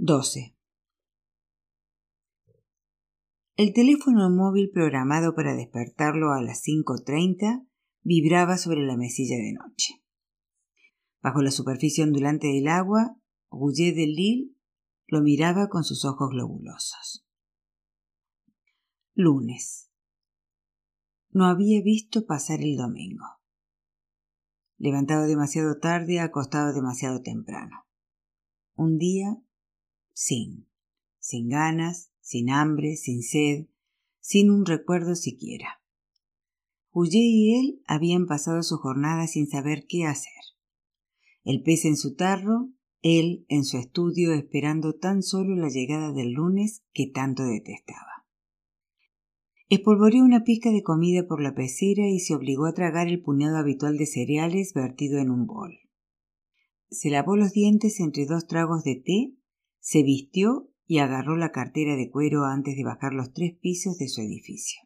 12. El teléfono móvil programado para despertarlo a las 5.30 vibraba sobre la mesilla de noche. Bajo la superficie ondulante del agua, Rouget de Lille lo miraba con sus ojos globulosos. Lunes. No había visto pasar el domingo. Levantado demasiado tarde, acostado demasiado temprano. Un día sin, sin ganas, sin hambre, sin sed, sin un recuerdo siquiera. Huye y él habían pasado su jornada sin saber qué hacer. El pez en su tarro, él en su estudio esperando tan solo la llegada del lunes que tanto detestaba. Espolvoreó una pizca de comida por la pecera y se obligó a tragar el puñado habitual de cereales vertido en un bol. Se lavó los dientes entre dos tragos de té, se vistió y agarró la cartera de cuero antes de bajar los tres pisos de su edificio.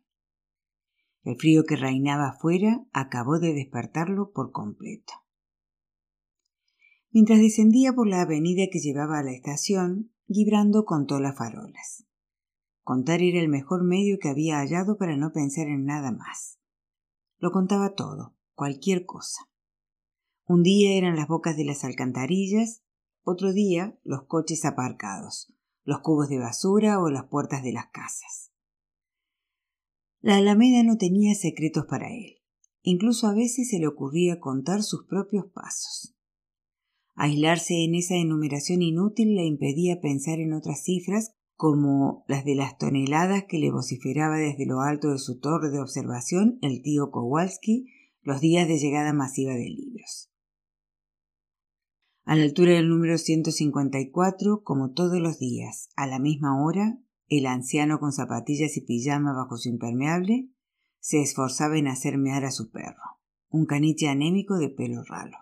El frío que reinaba afuera acabó de despertarlo por completo. Mientras descendía por la avenida que llevaba a la estación, Gibrando contó las farolas. Contar era el mejor medio que había hallado para no pensar en nada más. Lo contaba todo, cualquier cosa. Un día eran las bocas de las alcantarillas, otro día los coches aparcados, los cubos de basura o las puertas de las casas. La Alameda no tenía secretos para él. Incluso a veces se le ocurría contar sus propios pasos. Aislarse en esa enumeración inútil le impedía pensar en otras cifras como las de las toneladas que le vociferaba desde lo alto de su torre de observación el tío Kowalski los días de llegada masiva de libros. A la altura del número 154, como todos los días, a la misma hora, el anciano con zapatillas y pijama bajo su impermeable se esforzaba en hacer mear a su perro, un caniche anémico de pelo ralo.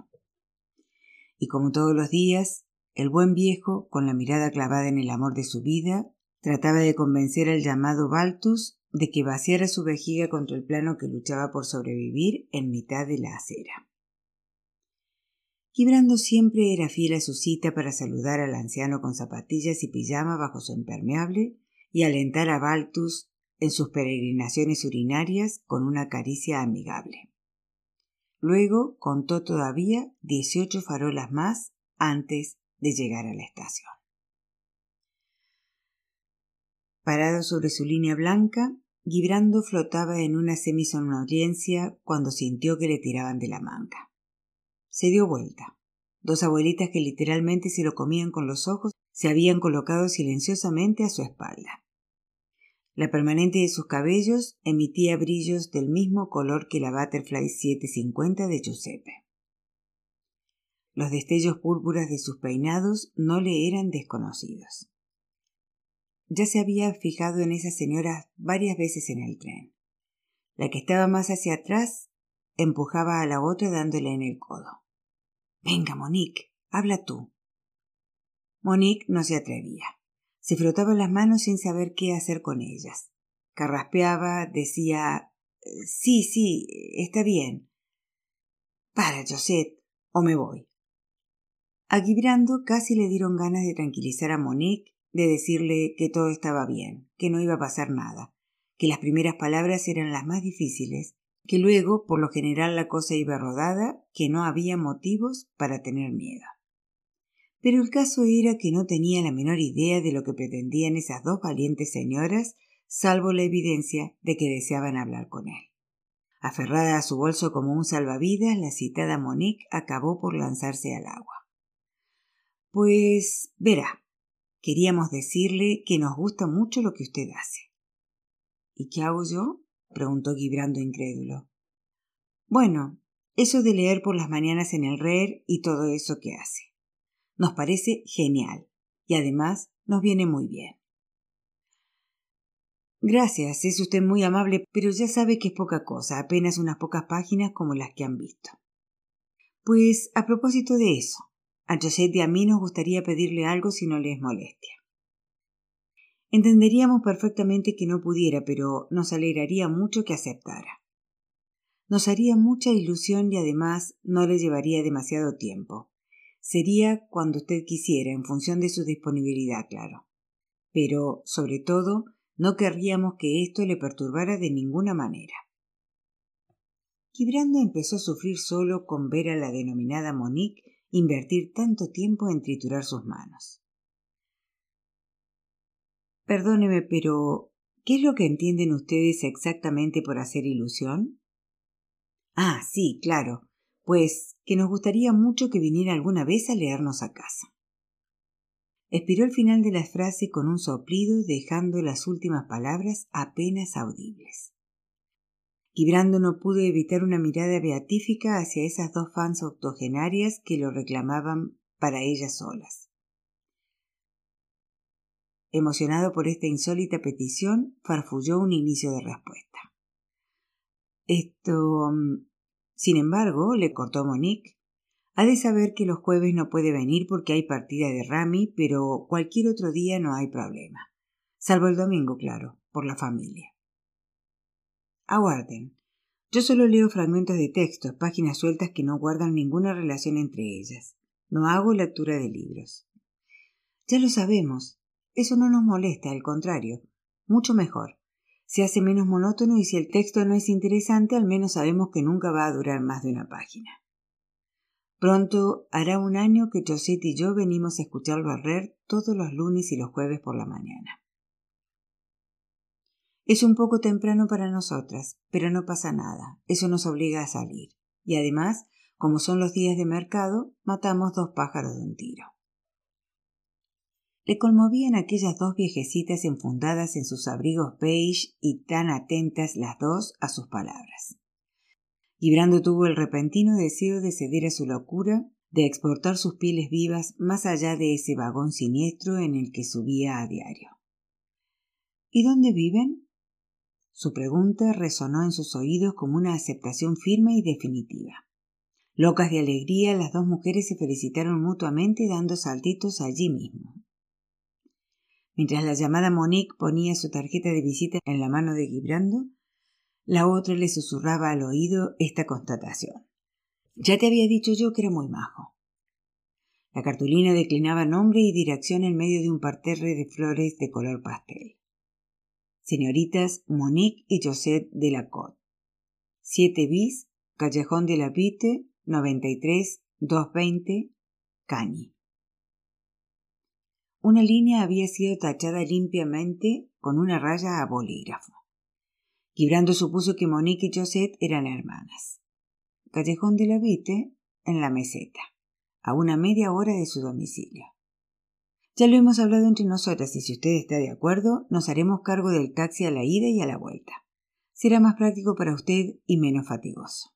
Y como todos los días, el buen viejo, con la mirada clavada en el amor de su vida, trataba de convencer al llamado Baltus de que vaciara su vejiga contra el plano que luchaba por sobrevivir en mitad de la acera. Quibrando siempre era fiel a su cita para saludar al anciano con zapatillas y pijama bajo su impermeable y alentar a Baltus en sus peregrinaciones urinarias con una caricia amigable. Luego contó todavía dieciocho farolas más antes de llegar a la estación. Parado sobre su línea blanca, Gibrando flotaba en una semisomnolencia cuando sintió que le tiraban de la manga. Se dio vuelta. Dos abuelitas que literalmente se lo comían con los ojos se habían colocado silenciosamente a su espalda. La permanente de sus cabellos emitía brillos del mismo color que la Butterfly 750 de Giuseppe. Los destellos púrpuras de sus peinados no le eran desconocidos. Ya se había fijado en esa señora varias veces en el tren. La que estaba más hacia atrás empujaba a la otra dándole en el codo. Venga, Monique, habla tú. Monique no se atrevía. Se frotaba las manos sin saber qué hacer con ellas. Carraspeaba, decía Sí, sí, está bien. Para, Josette, o me voy. A Gibrando casi le dieron ganas de tranquilizar a Monique, de decirle que todo estaba bien, que no iba a pasar nada, que las primeras palabras eran las más difíciles que luego, por lo general, la cosa iba rodada, que no había motivos para tener miedo. Pero el caso era que no tenía la menor idea de lo que pretendían esas dos valientes señoras, salvo la evidencia de que deseaban hablar con él. Aferrada a su bolso como un salvavidas, la citada Monique acabó por lanzarse al agua. Pues verá, queríamos decirle que nos gusta mucho lo que usted hace. ¿Y qué hago yo? Preguntó Gibrando incrédulo. Bueno, eso de leer por las mañanas en el RER y todo eso que hace. Nos parece genial y además nos viene muy bien. Gracias, es usted muy amable, pero ya sabe que es poca cosa, apenas unas pocas páginas como las que han visto. Pues a propósito de eso, a Josette y a mí nos gustaría pedirle algo si no le es molestia. Entenderíamos perfectamente que no pudiera, pero nos alegraría mucho que aceptara. Nos haría mucha ilusión y además no le llevaría demasiado tiempo. Sería cuando usted quisiera, en función de su disponibilidad, claro. Pero, sobre todo, no querríamos que esto le perturbara de ninguna manera. Quibrando empezó a sufrir solo con ver a la denominada Monique invertir tanto tiempo en triturar sus manos. Perdóneme, pero ¿qué es lo que entienden ustedes exactamente por hacer ilusión? Ah, sí, claro. Pues que nos gustaría mucho que viniera alguna vez a leernos a casa. Expiró el final de la frase con un soplido, dejando las últimas palabras apenas audibles. Quibrando no pudo evitar una mirada beatífica hacia esas dos fans octogenarias que lo reclamaban para ellas solas. Emocionado por esta insólita petición, farfulló un inicio de respuesta. Esto. Mm, sin embargo, le cortó Monique. Ha de saber que los jueves no puede venir porque hay partida de Rami, pero cualquier otro día no hay problema. Salvo el domingo, claro, por la familia. Aguarden. Yo solo leo fragmentos de textos, páginas sueltas que no guardan ninguna relación entre ellas. No hago lectura de libros. Ya lo sabemos. Eso no nos molesta, al contrario. Mucho mejor. Se hace menos monótono y si el texto no es interesante, al menos sabemos que nunca va a durar más de una página. Pronto hará un año que Josette y yo venimos a escucharlo a todos los lunes y los jueves por la mañana. Es un poco temprano para nosotras, pero no pasa nada, eso nos obliga a salir. Y además, como son los días de mercado, matamos dos pájaros de un tiro. Le conmovían aquellas dos viejecitas enfundadas en sus abrigos beige y tan atentas las dos a sus palabras. Brando tuvo el repentino deseo de ceder a su locura, de exportar sus pieles vivas más allá de ese vagón siniestro en el que subía a diario. ¿Y dónde viven? Su pregunta resonó en sus oídos como una aceptación firme y definitiva. Locas de alegría, las dos mujeres se felicitaron mutuamente dando saltitos allí mismo. Mientras la llamada Monique ponía su tarjeta de visita en la mano de Gibrando, la otra le susurraba al oído esta constatación. Ya te había dicho yo que era muy majo. La cartulina declinaba nombre y dirección en medio de un parterre de flores de color pastel señoritas Monique y Josette de la Côte. 7 bis, Callejón de la Vite, 93 220, Cañi. Una línea había sido tachada limpiamente con una raya a bolígrafo. Quibrando supuso que Monique y Josette eran hermanas. Callejón de la Vite, en la meseta, a una media hora de su domicilio. Ya lo hemos hablado entre nosotras y si usted está de acuerdo, nos haremos cargo del taxi a la ida y a la vuelta. Será más práctico para usted y menos fatigoso.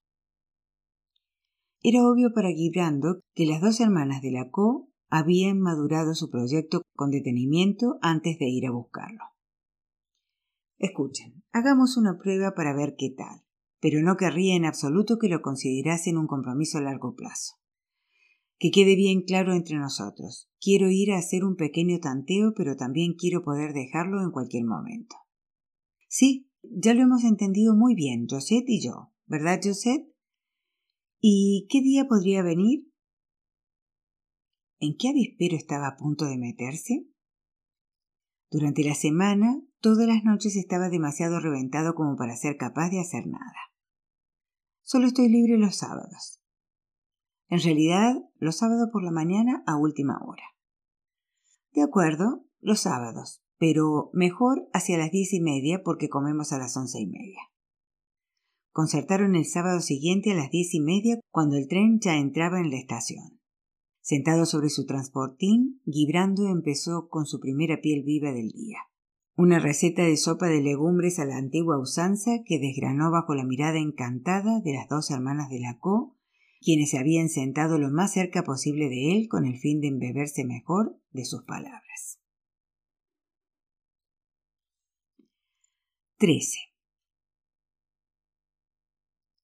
Era obvio para Gibrando que las dos hermanas de la Co habían madurado su proyecto con detenimiento antes de ir a buscarlo. Escuchen, hagamos una prueba para ver qué tal, pero no querría en absoluto que lo considerasen un compromiso a largo plazo. Que quede bien claro entre nosotros. Quiero ir a hacer un pequeño tanteo, pero también quiero poder dejarlo en cualquier momento. Sí, ya lo hemos entendido muy bien, Josette y yo. ¿Verdad, Josette? ¿Y qué día podría venir? ¿En qué avispero estaba a punto de meterse? Durante la semana, todas las noches estaba demasiado reventado como para ser capaz de hacer nada. Solo estoy libre los sábados. En realidad, los sábados por la mañana a última hora. De acuerdo, los sábados, pero mejor hacia las diez y media porque comemos a las once y media. Concertaron el sábado siguiente a las diez y media cuando el tren ya entraba en la estación. Sentado sobre su transportín, Gibrando empezó con su primera piel viva del día. Una receta de sopa de legumbres a la antigua usanza que desgranó bajo la mirada encantada de las dos hermanas de la Co quienes se habían sentado lo más cerca posible de él con el fin de embeberse mejor de sus palabras. 13.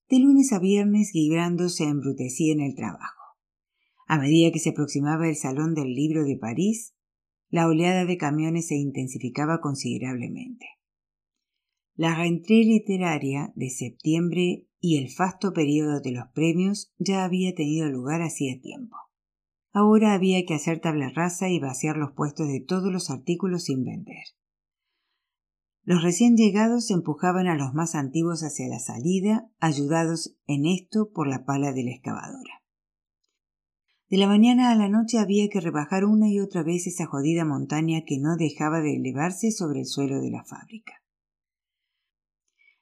De lunes a viernes Guibrando se embrutecía en el trabajo. A medida que se aproximaba el Salón del Libro de París, la oleada de camiones se intensificaba considerablemente. La rentrée literaria de septiembre y el fasto periodo de los premios ya había tenido lugar hacía tiempo. Ahora había que hacer tabla rasa y vaciar los puestos de todos los artículos sin vender. Los recién llegados empujaban a los más antiguos hacia la salida, ayudados en esto por la pala de la excavadora. De la mañana a la noche había que rebajar una y otra vez esa jodida montaña que no dejaba de elevarse sobre el suelo de la fábrica.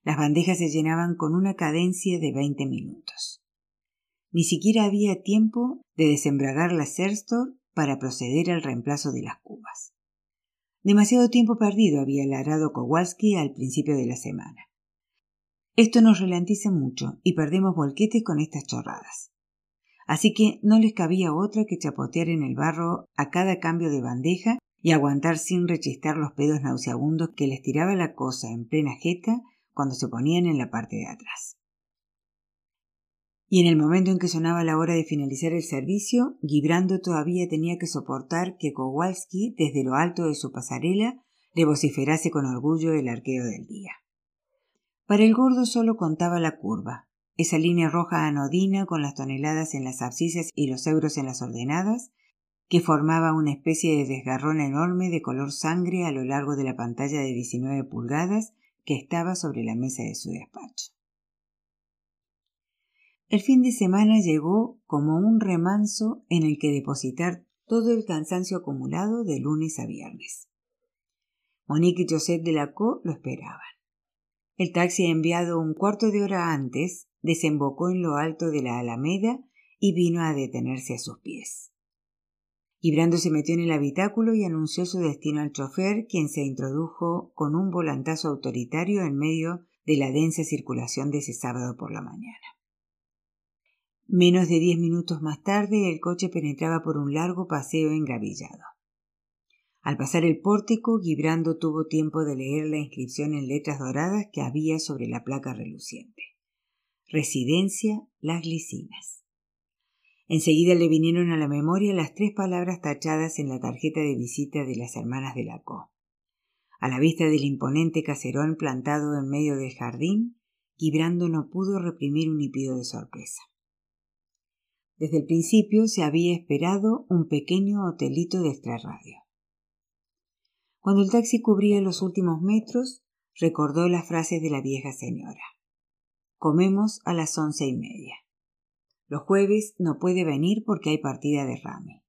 Las bandejas se llenaban con una cadencia de veinte minutos. Ni siquiera había tiempo de desembragar la Serstor para proceder al reemplazo de las cubas. Demasiado tiempo perdido había ladrado Kowalski al principio de la semana. Esto nos ralentiza mucho y perdemos volquetes con estas chorradas. Así que no les cabía otra que chapotear en el barro a cada cambio de bandeja y aguantar sin rechistar los pedos nauseabundos que les tiraba la cosa en plena jeta cuando se ponían en la parte de atrás. Y en el momento en que sonaba la hora de finalizar el servicio, Gibrando todavía tenía que soportar que Kowalski, desde lo alto de su pasarela, le vociferase con orgullo el arqueo del día. Para el gordo solo contaba la curva, esa línea roja anodina con las toneladas en las abscisas y los euros en las ordenadas, que formaba una especie de desgarrón enorme de color sangre a lo largo de la pantalla de 19 pulgadas que estaba sobre la mesa de su despacho. El fin de semana llegó como un remanso en el que depositar todo el cansancio acumulado de lunes a viernes. Monique y Joseph de la Co lo esperaban. El taxi enviado un cuarto de hora antes desembocó en lo alto de la alameda y vino a detenerse a sus pies. Gibrando se metió en el habitáculo y anunció su destino al chofer, quien se introdujo con un volantazo autoritario en medio de la densa circulación de ese sábado por la mañana. Menos de diez minutos más tarde el coche penetraba por un largo paseo engravillado. Al pasar el pórtico, Gibrando tuvo tiempo de leer la inscripción en letras doradas que había sobre la placa reluciente. Residencia Las Glicinas. Enseguida le vinieron a la memoria las tres palabras tachadas en la tarjeta de visita de las hermanas de la Co. A la vista del imponente caserón plantado en medio del jardín, Gibrando no pudo reprimir un hipido de sorpresa. Desde el principio se había esperado un pequeño hotelito de extrarradio. Cuando el taxi cubría los últimos metros, recordó las frases de la vieja señora. Comemos a las once y media. Los jueves no puede venir porque hay partida de rame.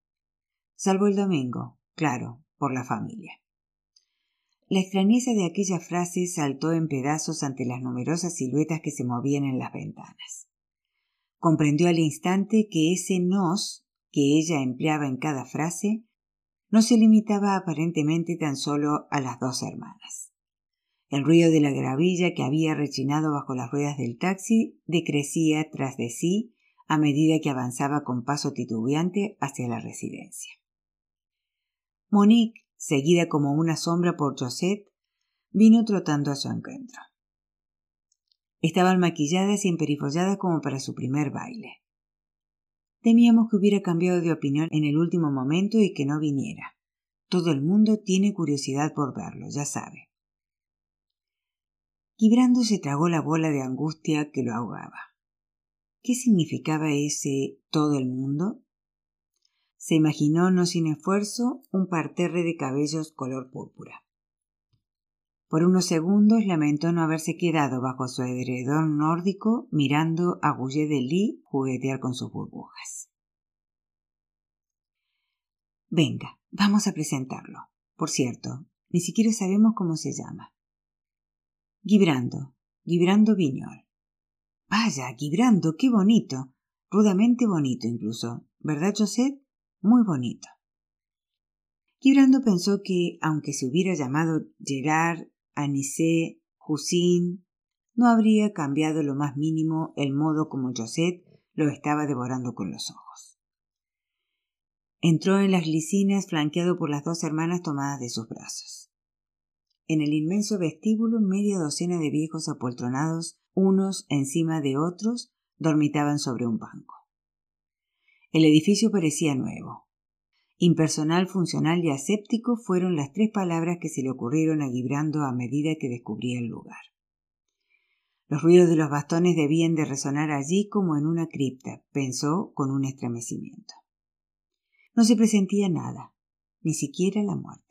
Salvo el domingo, claro, por la familia. La extrañeza de aquella frase saltó en pedazos ante las numerosas siluetas que se movían en las ventanas. Comprendió al instante que ese nos que ella empleaba en cada frase no se limitaba aparentemente tan solo a las dos hermanas. El ruido de la gravilla que había rechinado bajo las ruedas del taxi decrecía tras de sí a medida que avanzaba con paso titubeante hacia la residencia. Monique, seguida como una sombra por Josette, vino trotando a su encuentro. Estaban maquilladas y emperifolladas como para su primer baile. Temíamos que hubiera cambiado de opinión en el último momento y que no viniera. Todo el mundo tiene curiosidad por verlo, ya sabe. Quibrando se tragó la bola de angustia que lo ahogaba. ¿Qué significaba ese todo el mundo? Se imaginó, no sin esfuerzo, un parterre de cabellos color púrpura. Por unos segundos lamentó no haberse quedado bajo su edredón nórdico mirando a Goulet de Lis juguetear con sus burbujas. Venga, vamos a presentarlo. Por cierto, ni siquiera sabemos cómo se llama. Gibrando, Gibrando Viñol. Vaya, Gibrando, qué bonito. Rudamente bonito incluso. ¿Verdad, José? Muy bonito. Gibrando pensó que, aunque se hubiera llamado Gerard, Anisé, Jusín, no habría cambiado lo más mínimo el modo como José lo estaba devorando con los ojos. Entró en las glicinas flanqueado por las dos hermanas tomadas de sus brazos. En el inmenso vestíbulo media docena de viejos apoltronados unos encima de otros dormitaban sobre un banco. El edificio parecía nuevo. Impersonal, funcional y aséptico fueron las tres palabras que se le ocurrieron a Gibrando a medida que descubría el lugar. Los ruidos de los bastones debían de resonar allí como en una cripta, pensó con un estremecimiento. No se presentía nada, ni siquiera la muerte.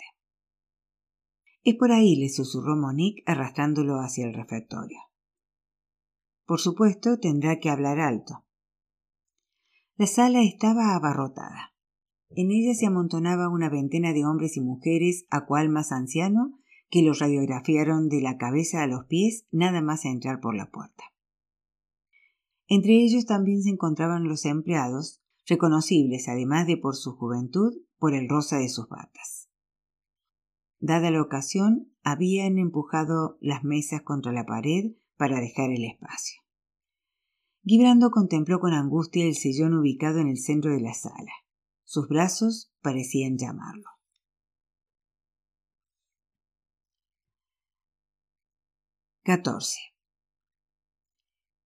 Es por ahí, le susurró Monique arrastrándolo hacia el refectorio. Por supuesto, tendrá que hablar alto. La sala estaba abarrotada. En ella se amontonaba una veintena de hombres y mujeres, a cual más anciano, que los radiografiaron de la cabeza a los pies nada más a entrar por la puerta. Entre ellos también se encontraban los empleados, reconocibles además de por su juventud, por el rosa de sus batas. Dada la ocasión, habían empujado las mesas contra la pared para dejar el espacio. Gibrando contempló con angustia el sillón ubicado en el centro de la sala. Sus brazos parecían llamarlo. 14.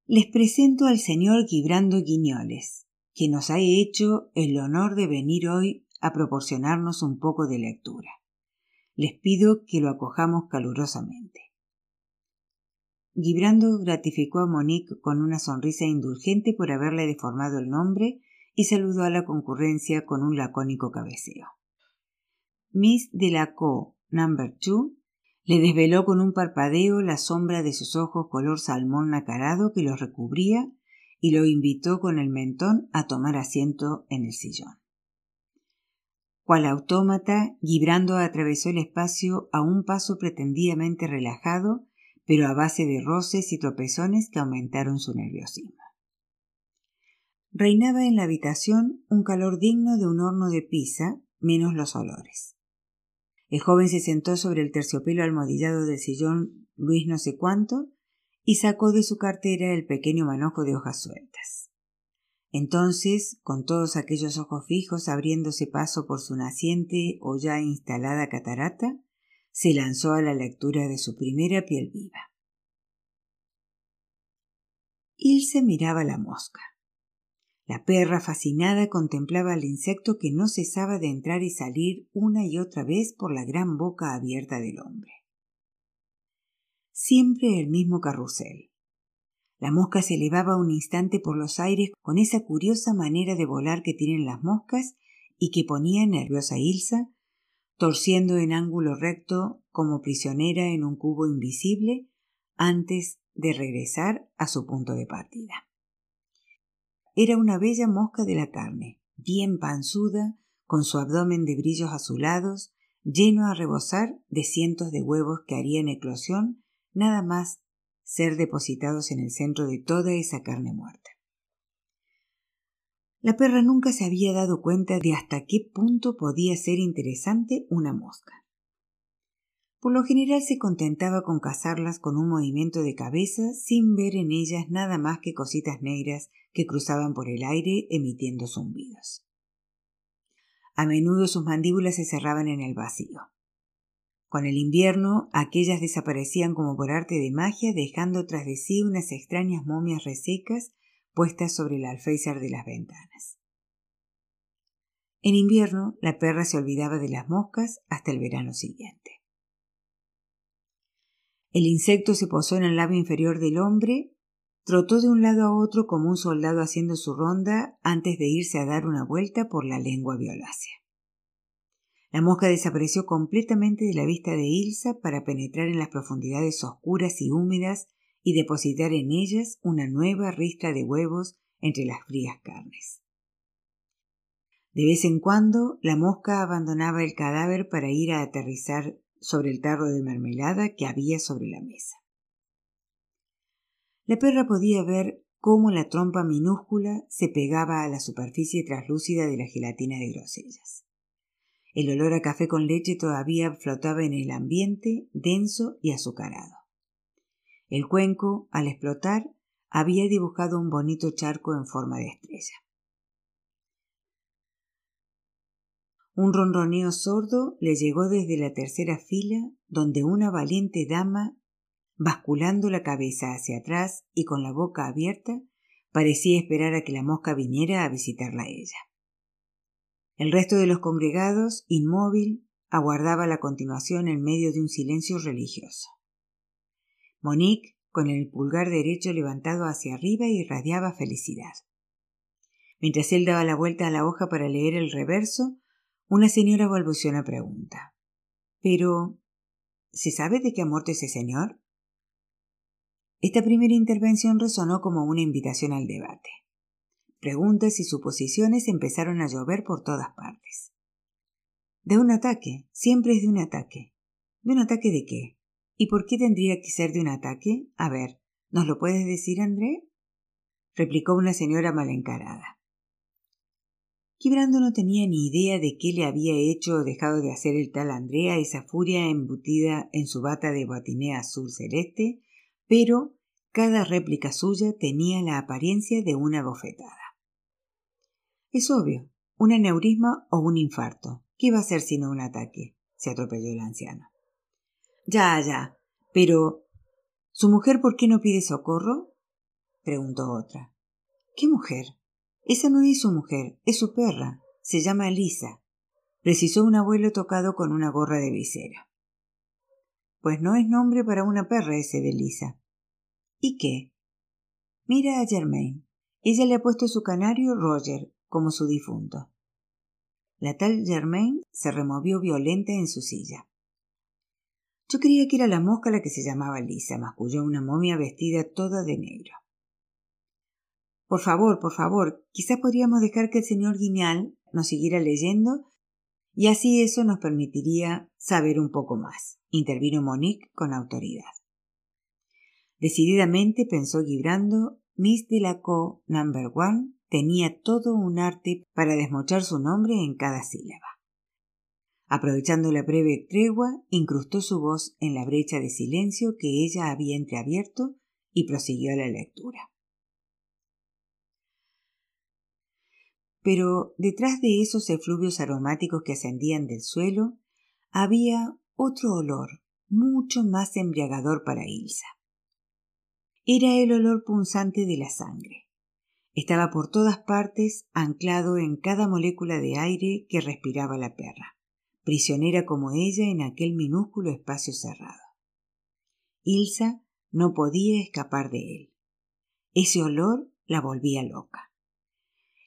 Les presento al señor Gibrando Guiñoles, que nos ha hecho el honor de venir hoy a proporcionarnos un poco de lectura. Les pido que lo acojamos calurosamente. Gibrando gratificó a Monique con una sonrisa indulgente por haberle deformado el nombre y saludó a la concurrencia con un lacónico cabeceo. Miss Delacour, number two, le desveló con un parpadeo la sombra de sus ojos color salmón nacarado que los recubría y lo invitó con el mentón a tomar asiento en el sillón. Cual autómata, Gibrando atravesó el espacio a un paso pretendidamente relajado pero a base de roces y tropezones que aumentaron su nerviosismo. Reinaba en la habitación un calor digno de un horno de pizza, menos los olores. El joven se sentó sobre el terciopelo almohadillado del sillón Luis no sé cuánto y sacó de su cartera el pequeño manojo de hojas sueltas. Entonces, con todos aquellos ojos fijos abriéndose paso por su naciente o ya instalada catarata, se lanzó a la lectura de su primera piel viva. Ilse miraba la mosca. La perra fascinada contemplaba al insecto que no cesaba de entrar y salir una y otra vez por la gran boca abierta del hombre. Siempre el mismo carrusel. La mosca se elevaba un instante por los aires con esa curiosa manera de volar que tienen las moscas y que ponía nerviosa Ilsa torciendo en ángulo recto como prisionera en un cubo invisible antes de regresar a su punto de partida. Era una bella mosca de la carne, bien panzuda, con su abdomen de brillos azulados, lleno a rebosar de cientos de huevos que harían eclosión nada más ser depositados en el centro de toda esa carne muerta. La perra nunca se había dado cuenta de hasta qué punto podía ser interesante una mosca. Por lo general se contentaba con cazarlas con un movimiento de cabeza sin ver en ellas nada más que cositas negras que cruzaban por el aire emitiendo zumbidos. A menudo sus mandíbulas se cerraban en el vacío. Con el invierno, aquellas desaparecían como por arte de magia, dejando tras de sí unas extrañas momias resecas puestas sobre el alféizar de las ventanas. En invierno, la perra se olvidaba de las moscas hasta el verano siguiente. El insecto se posó en el labio inferior del hombre, trotó de un lado a otro como un soldado haciendo su ronda antes de irse a dar una vuelta por la lengua violácea. La mosca desapareció completamente de la vista de Ilsa para penetrar en las profundidades oscuras y húmedas y depositar en ellas una nueva ristra de huevos entre las frías carnes. De vez en cuando la mosca abandonaba el cadáver para ir a aterrizar sobre el tarro de mermelada que había sobre la mesa. La perra podía ver cómo la trompa minúscula se pegaba a la superficie traslúcida de la gelatina de grosellas. El olor a café con leche todavía flotaba en el ambiente denso y azucarado. El cuenco, al explotar, había dibujado un bonito charco en forma de estrella. Un ronroneo sordo le llegó desde la tercera fila, donde una valiente dama, basculando la cabeza hacia atrás y con la boca abierta, parecía esperar a que la mosca viniera a visitarla a ella. El resto de los congregados, inmóvil, aguardaba la continuación en medio de un silencio religioso. Monique, con el pulgar derecho levantado hacia arriba, irradiaba felicidad. Mientras él daba la vuelta a la hoja para leer el reverso, una señora balbuceó una pregunta. Pero. ¿Se sabe de qué ha muerto ese señor? Esta primera intervención resonó como una invitación al debate. Preguntas y suposiciones empezaron a llover por todas partes. De un ataque, siempre es de un ataque. ¿De un ataque de qué? ¿Y por qué tendría que ser de un ataque? A ver, ¿nos lo puedes decir, André? replicó una señora mal encarada. Quibrando no tenía ni idea de qué le había hecho o dejado de hacer el tal Andrea esa furia embutida en su bata de batiné azul celeste pero cada réplica suya tenía la apariencia de una bofetada. Es obvio, un aneurisma o un infarto. ¿Qué iba a ser sino un ataque? se atropelló el anciano. Ya, ya. Pero. ¿Su mujer por qué no pide socorro? preguntó otra. ¿Qué mujer? Esa no es su mujer, es su perra. Se llama Lisa. Precisó un abuelo tocado con una gorra de visera. Pues no es nombre para una perra ese de Lisa. ¿Y qué? Mira a Germain. Ella le ha puesto su canario Roger, como su difunto. La tal Germain se removió violenta en su silla. Yo creía que era la mosca la que se llamaba Lisa, masculló una momia vestida toda de negro. Por favor, por favor, quizás podríamos dejar que el señor Guignal nos siguiera leyendo y así eso nos permitiría saber un poco más, intervino Monique con autoridad. Decididamente pensó Gibrando, Miss Delacour Number One tenía todo un arte para desmochar su nombre en cada sílaba. Aprovechando la breve tregua, incrustó su voz en la brecha de silencio que ella había entreabierto y prosiguió la lectura. Pero detrás de esos efluvios aromáticos que ascendían del suelo, había otro olor mucho más embriagador para Ilsa. Era el olor punzante de la sangre. Estaba por todas partes, anclado en cada molécula de aire que respiraba la perra, prisionera como ella en aquel minúsculo espacio cerrado. Ilsa no podía escapar de él. Ese olor la volvía loca.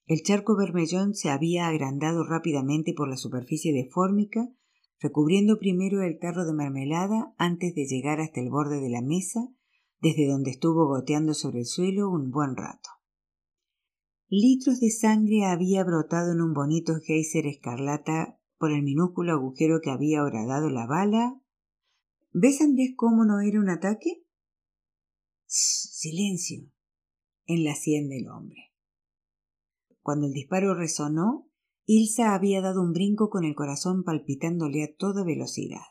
El charco vermellón se había agrandado rápidamente por la superficie defórmica, recubriendo primero el tarro de mermelada antes de llegar hasta el borde de la mesa, desde donde estuvo goteando sobre el suelo un buen rato. Litros de sangre había brotado en un bonito geyser escarlata por el minúsculo agujero que había horadado la bala. ¿Ves, Andrés, cómo no era un ataque? silencio. en la sien del hombre. Cuando el disparo resonó, Ilsa había dado un brinco con el corazón palpitándole a toda velocidad.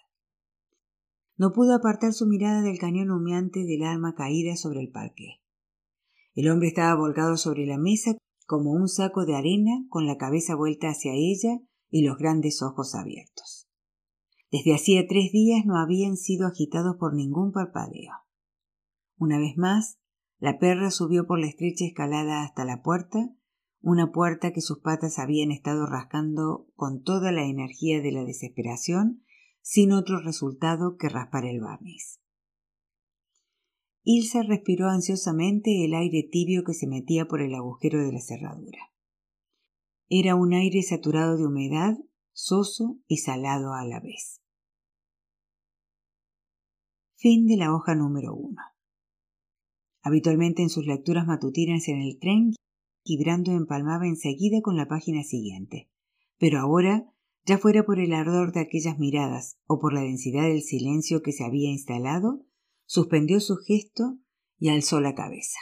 No pudo apartar su mirada del cañón humeante del arma caída sobre el parque. El hombre estaba volcado sobre la mesa como un saco de arena con la cabeza vuelta hacia ella y los grandes ojos abiertos. Desde hacía tres días no habían sido agitados por ningún parpadeo. Una vez más, la perra subió por la estrecha escalada hasta la puerta, una puerta que sus patas habían estado rascando con toda la energía de la desesperación sin otro resultado que raspar el barniz. Ilsa respiró ansiosamente el aire tibio que se metía por el agujero de la cerradura. Era un aire saturado de humedad, soso y salado a la vez. Fin de la hoja número uno. Habitualmente en sus lecturas matutinas en el tren, Quibrando empalmaba enseguida con la página siguiente, pero ahora ya fuera por el ardor de aquellas miradas o por la densidad del silencio que se había instalado, suspendió su gesto y alzó la cabeza.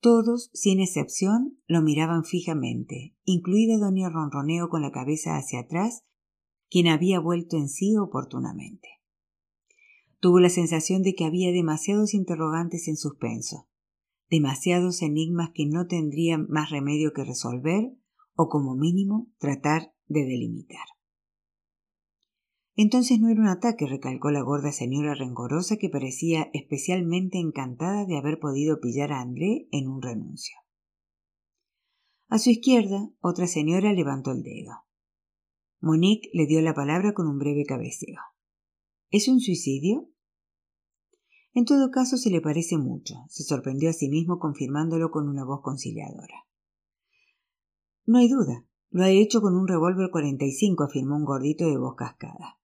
Todos, sin excepción, lo miraban fijamente, incluida doña Ronroneo con la cabeza hacia atrás, quien había vuelto en sí oportunamente. Tuvo la sensación de que había demasiados interrogantes en suspenso, demasiados enigmas que no tendrían más remedio que resolver o como mínimo tratar de delimitar. Entonces no era un ataque, recalcó la gorda señora rencorosa que parecía especialmente encantada de haber podido pillar a André en un renuncio. A su izquierda, otra señora levantó el dedo. Monique le dio la palabra con un breve cabeceo. ¿Es un suicidio? En todo caso se le parece mucho, se sorprendió a sí mismo confirmándolo con una voz conciliadora. No hay duda. Lo ha hecho con un revólver 45, afirmó un gordito de voz cascada.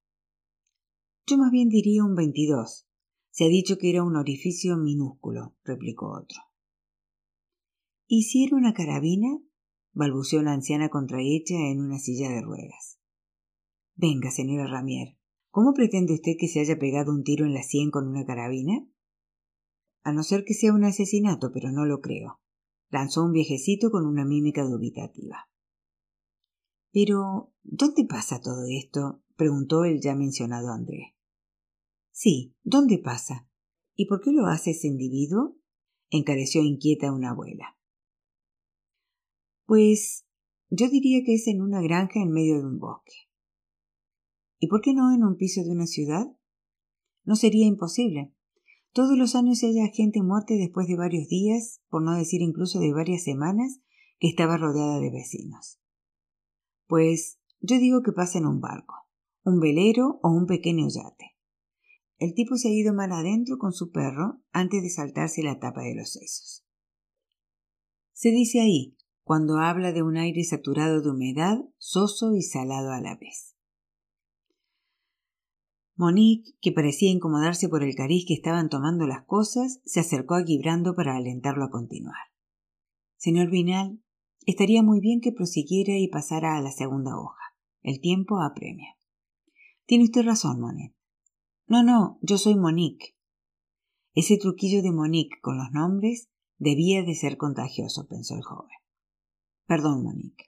Yo más bien diría un 22. Se ha dicho que era un orificio minúsculo, replicó otro. ¿Y si era una carabina? balbuceó una anciana contrahecha en una silla de ruedas. Venga, señora Ramier, ¿cómo pretende usted que se haya pegado un tiro en la sien con una carabina? A no ser que sea un asesinato, pero no lo creo lanzó un viejecito con una mímica dubitativa. Pero, ¿dónde pasa todo esto? preguntó el ya mencionado André. Sí, ¿dónde pasa? ¿Y por qué lo hace ese individuo? encareció inquieta una abuela. Pues yo diría que es en una granja en medio de un bosque. ¿Y por qué no en un piso de una ciudad? No sería imposible. Todos los años haya gente muerta después de varios días, por no decir incluso de varias semanas, que estaba rodeada de vecinos. Pues yo digo que pasa en un barco, un velero o un pequeño yate. El tipo se ha ido mal adentro con su perro antes de saltarse la tapa de los sesos. Se dice ahí, cuando habla de un aire saturado de humedad, soso y salado a la vez. Monique, que parecía incomodarse por el cariz que estaban tomando las cosas, se acercó a Gibrando para alentarlo a continuar. Señor Vinal, estaría muy bien que prosiguiera y pasara a la segunda hoja. El tiempo apremia. Tiene usted razón, Monet. No, no, yo soy Monique. Ese truquillo de Monique con los nombres debía de ser contagioso, pensó el joven. Perdón, Monique.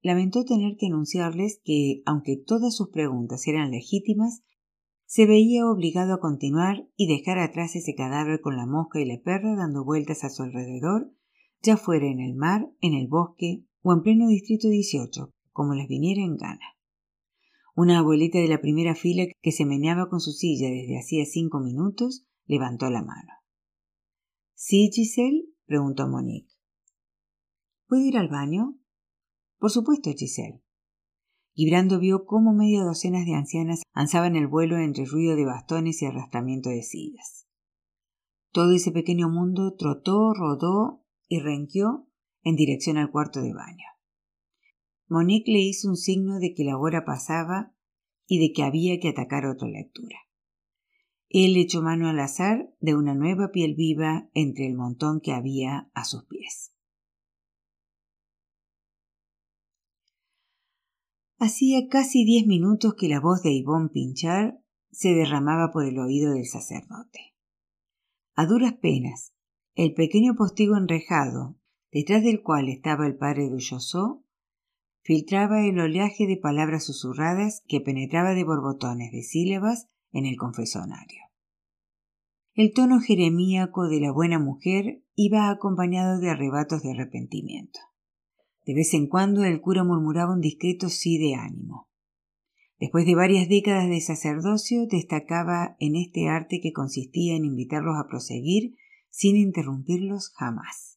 Lamentó tener que anunciarles que, aunque todas sus preguntas eran legítimas, se veía obligado a continuar y dejar atrás ese cadáver con la mosca y la perra dando vueltas a su alrededor, ya fuera en el mar, en el bosque o en pleno distrito 18, como les viniera en gana. Una abuelita de la primera fila que se meneaba con su silla desde hacía cinco minutos levantó la mano. ¿Sí, Giselle? preguntó Monique. ¿Puedo ir al baño? Por supuesto, Giselle. Gibrando vio cómo media docena de ancianas alzaban el vuelo entre ruido de bastones y arrastramiento de sillas. Todo ese pequeño mundo trotó, rodó y renqueó en dirección al cuarto de baño. Monique le hizo un signo de que la hora pasaba y de que había que atacar otra lectura. Él echó mano al azar de una nueva piel viva entre el montón que había a sus pies. Hacía casi diez minutos que la voz de Ivonne Pinchar se derramaba por el oído del sacerdote. A duras penas, el pequeño postigo enrejado, detrás del cual estaba el padre Duyosó, filtraba el oleaje de palabras susurradas que penetraba de borbotones de sílabas en el confesonario. El tono jeremíaco de la buena mujer iba acompañado de arrebatos de arrepentimiento. De vez en cuando el cura murmuraba un discreto sí de ánimo. Después de varias décadas de sacerdocio, destacaba en este arte que consistía en invitarlos a proseguir sin interrumpirlos jamás.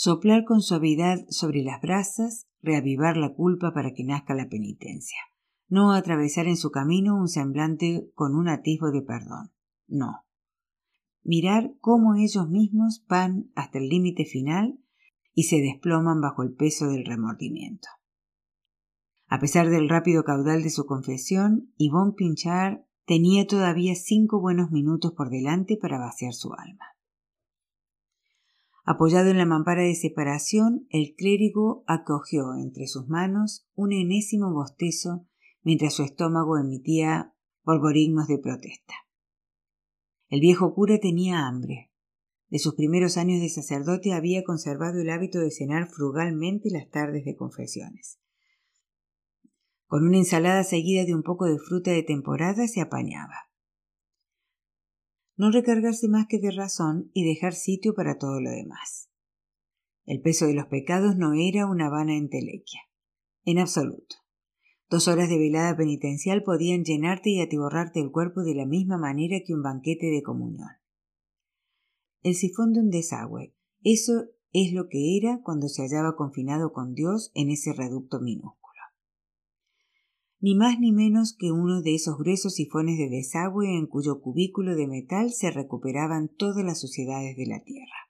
Soplar con suavidad sobre las brasas, reavivar la culpa para que nazca la penitencia. No atravesar en su camino un semblante con un atisbo de perdón. No. Mirar cómo ellos mismos van hasta el límite final y se desploman bajo el peso del remordimiento. A pesar del rápido caudal de su confesión, Yvonne Pinchard tenía todavía cinco buenos minutos por delante para vaciar su alma. Apoyado en la mampara de separación, el clérigo acogió entre sus manos un enésimo bostezo mientras su estómago emitía borborigmos de protesta. El viejo cura tenía hambre, de sus primeros años de sacerdote había conservado el hábito de cenar frugalmente las tardes de confesiones. Con una ensalada seguida de un poco de fruta de temporada se apañaba. No recargarse más que de razón y dejar sitio para todo lo demás. El peso de los pecados no era una vana entelequia. En absoluto. Dos horas de velada penitencial podían llenarte y atiborrarte el cuerpo de la misma manera que un banquete de comunión el sifón de un desagüe. Eso es lo que era cuando se hallaba confinado con Dios en ese reducto minúsculo. Ni más ni menos que uno de esos gruesos sifones de desagüe en cuyo cubículo de metal se recuperaban todas las suciedades de la tierra.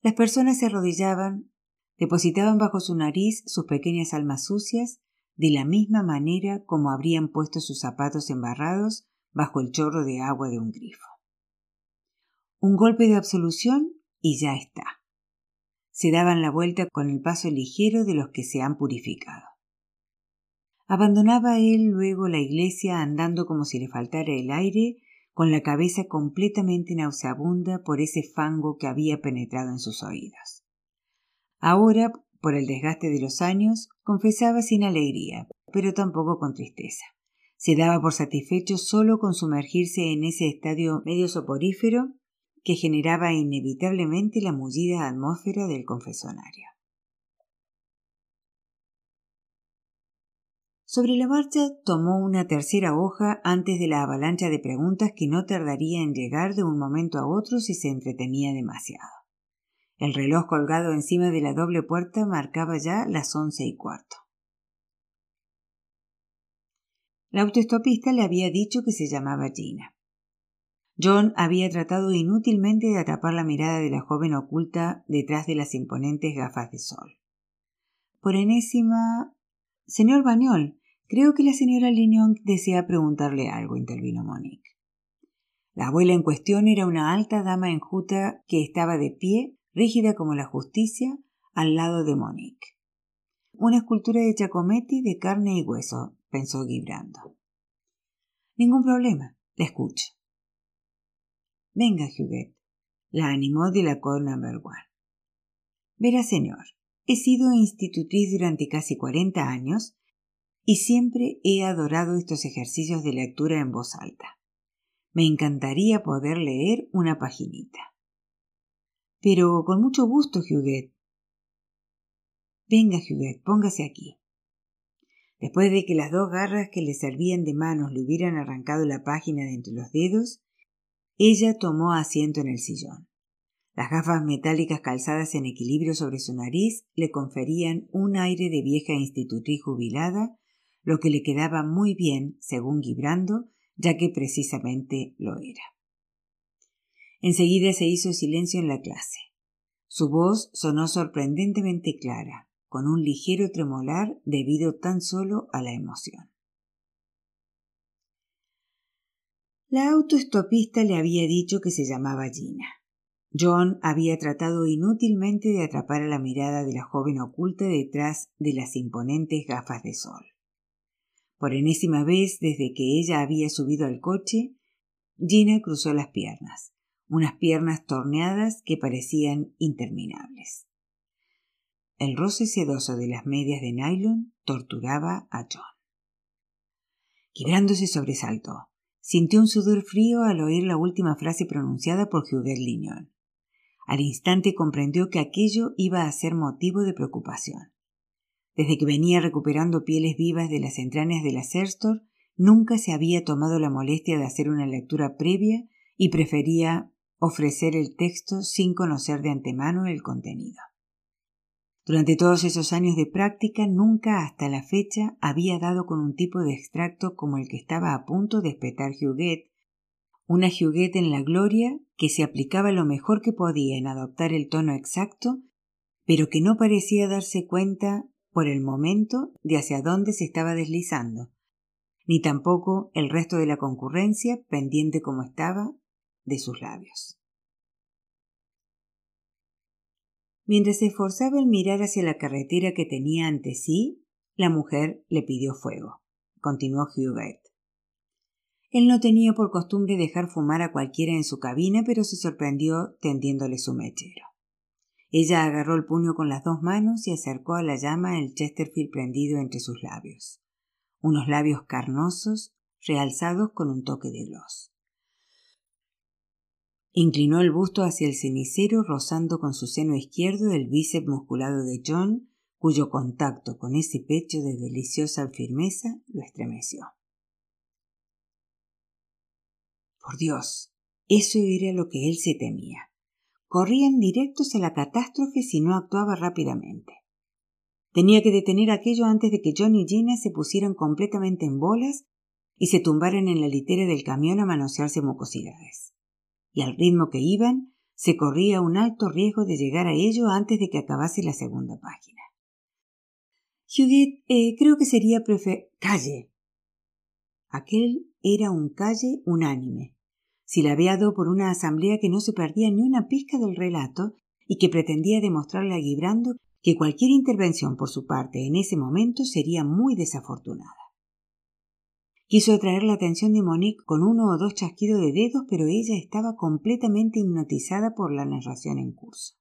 Las personas se arrodillaban, depositaban bajo su nariz sus pequeñas almas sucias, de la misma manera como habrían puesto sus zapatos embarrados bajo el chorro de agua de un grifo. Un golpe de absolución y ya está. Se daban la vuelta con el paso ligero de los que se han purificado. Abandonaba él luego la iglesia andando como si le faltara el aire, con la cabeza completamente nauseabunda por ese fango que había penetrado en sus oídos. Ahora, por el desgaste de los años, confesaba sin alegría, pero tampoco con tristeza. Se daba por satisfecho solo con sumergirse en ese estadio medio soporífero que generaba inevitablemente la mullida atmósfera del confesonario. Sobre la marcha tomó una tercera hoja antes de la avalancha de preguntas que no tardaría en llegar de un momento a otro si se entretenía demasiado. El reloj colgado encima de la doble puerta marcaba ya las once y cuarto. La autoestopista le había dicho que se llamaba Gina. John había tratado inútilmente de atrapar la mirada de la joven oculta detrás de las imponentes gafas de sol. Por enésima. Señor Bañol, creo que la señora Lignon desea preguntarle algo, intervino Monique. La abuela en cuestión era una alta dama enjuta que estaba de pie, rígida como la justicia, al lado de Monique. Una escultura de Giacometti de carne y hueso, pensó Gibrando. Ningún problema, la escucho. Venga, Huguet, la animó de la Cor Number One. Verá, señor, he sido institutriz durante casi cuarenta años y siempre he adorado estos ejercicios de lectura en voz alta. Me encantaría poder leer una paginita. Pero con mucho gusto, Huguet. Venga, Huguet, póngase aquí. Después de que las dos garras que le servían de manos le hubieran arrancado la página de entre los dedos, ella tomó asiento en el sillón. Las gafas metálicas calzadas en equilibrio sobre su nariz le conferían un aire de vieja institutriz jubilada, lo que le quedaba muy bien, según Gibrando, ya que precisamente lo era. Enseguida se hizo silencio en la clase. Su voz sonó sorprendentemente clara, con un ligero tremolar debido tan solo a la emoción. La autoestopista le había dicho que se llamaba Gina. John había tratado inútilmente de atrapar a la mirada de la joven oculta detrás de las imponentes gafas de sol. Por enésima vez desde que ella había subido al coche, Gina cruzó las piernas, unas piernas torneadas que parecían interminables. El roce sedoso de las medias de nylon torturaba a John. Quebrándose sobresaltó. Sintió un sudor frío al oír la última frase pronunciada por Hubert Lignon. Al instante comprendió que aquello iba a ser motivo de preocupación. Desde que venía recuperando pieles vivas de las entrañas de la Serstor, nunca se había tomado la molestia de hacer una lectura previa y prefería ofrecer el texto sin conocer de antemano el contenido. Durante todos esos años de práctica nunca hasta la fecha había dado con un tipo de extracto como el que estaba a punto de espetar Huguet, una Huguet en la gloria que se aplicaba lo mejor que podía en adoptar el tono exacto, pero que no parecía darse cuenta por el momento de hacia dónde se estaba deslizando, ni tampoco el resto de la concurrencia pendiente como estaba de sus labios. Mientras se esforzaba en mirar hacia la carretera que tenía ante sí, la mujer le pidió fuego. Continuó Hubert. Él no tenía por costumbre dejar fumar a cualquiera en su cabina, pero se sorprendió tendiéndole su mechero. Ella agarró el puño con las dos manos y acercó a la llama el Chesterfield prendido entre sus labios. Unos labios carnosos, realzados con un toque de gloss. Inclinó el busto hacia el cenicero rozando con su seno izquierdo el bíceps musculado de John, cuyo contacto con ese pecho de deliciosa firmeza lo estremeció. Por Dios, eso era lo que él se temía. Corrían directos a la catástrofe si no actuaba rápidamente. Tenía que detener aquello antes de que John y Gina se pusieran completamente en bolas y se tumbaran en la litera del camión a manosearse mucosidades y al ritmo que iban, se corría un alto riesgo de llegar a ello antes de que acabase la segunda página. Huguet, eh, creo que sería prefer... Calle. Aquel era un calle unánime, silabeado por una asamblea que no se perdía ni una pizca del relato y que pretendía demostrarle a Gibrando que cualquier intervención por su parte en ese momento sería muy desafortunada. Quiso atraer la atención de Monique con uno o dos chasquidos de dedos, pero ella estaba completamente hipnotizada por la narración en curso.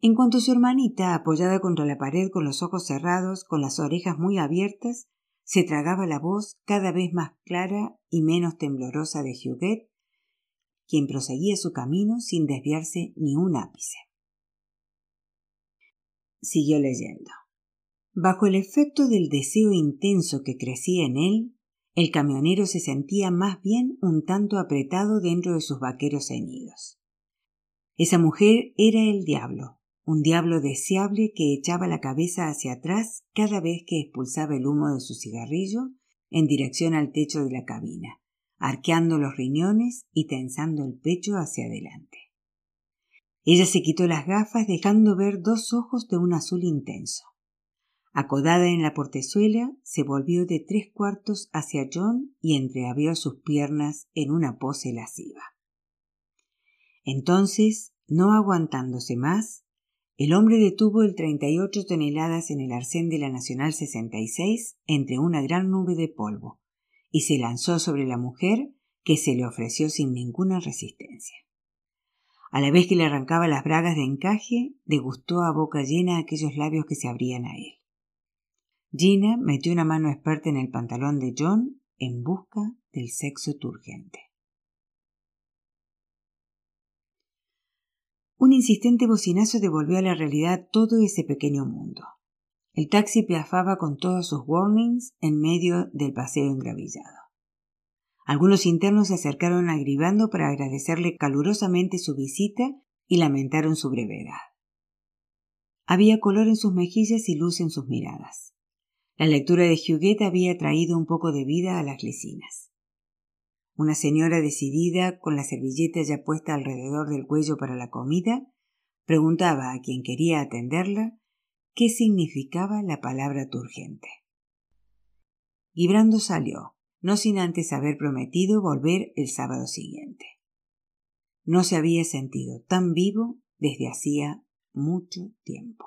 En cuanto su hermanita, apoyada contra la pared con los ojos cerrados, con las orejas muy abiertas, se tragaba la voz cada vez más clara y menos temblorosa de Huguet, quien proseguía su camino sin desviarse ni un ápice. Siguió leyendo. Bajo el efecto del deseo intenso que crecía en él, el camionero se sentía más bien un tanto apretado dentro de sus vaqueros ceñidos. Esa mujer era el diablo, un diablo deseable que echaba la cabeza hacia atrás cada vez que expulsaba el humo de su cigarrillo en dirección al techo de la cabina, arqueando los riñones y tensando el pecho hacia adelante. Ella se quitó las gafas dejando ver dos ojos de un azul intenso. Acodada en la portezuela, se volvió de tres cuartos hacia John y entreabrió sus piernas en una pose lasciva. Entonces, no aguantándose más, el hombre detuvo el 38 toneladas en el arcén de la Nacional 66 entre una gran nube de polvo y se lanzó sobre la mujer que se le ofreció sin ninguna resistencia. A la vez que le arrancaba las bragas de encaje, degustó a boca llena aquellos labios que se abrían a él. Gina metió una mano experta en el pantalón de John en busca del sexo turgente. Un insistente bocinazo devolvió a la realidad todo ese pequeño mundo. El taxi piafaba con todos sus warnings en medio del paseo engravillado. Algunos internos se acercaron agribando para agradecerle calurosamente su visita y lamentaron su brevedad. Había color en sus mejillas y luz en sus miradas. La lectura de Huguet había traído un poco de vida a las lecinas. Una señora decidida, con la servilleta ya puesta alrededor del cuello para la comida, preguntaba a quien quería atenderla qué significaba la palabra turgente. Gibrando salió, no sin antes haber prometido volver el sábado siguiente. No se había sentido tan vivo desde hacía mucho tiempo.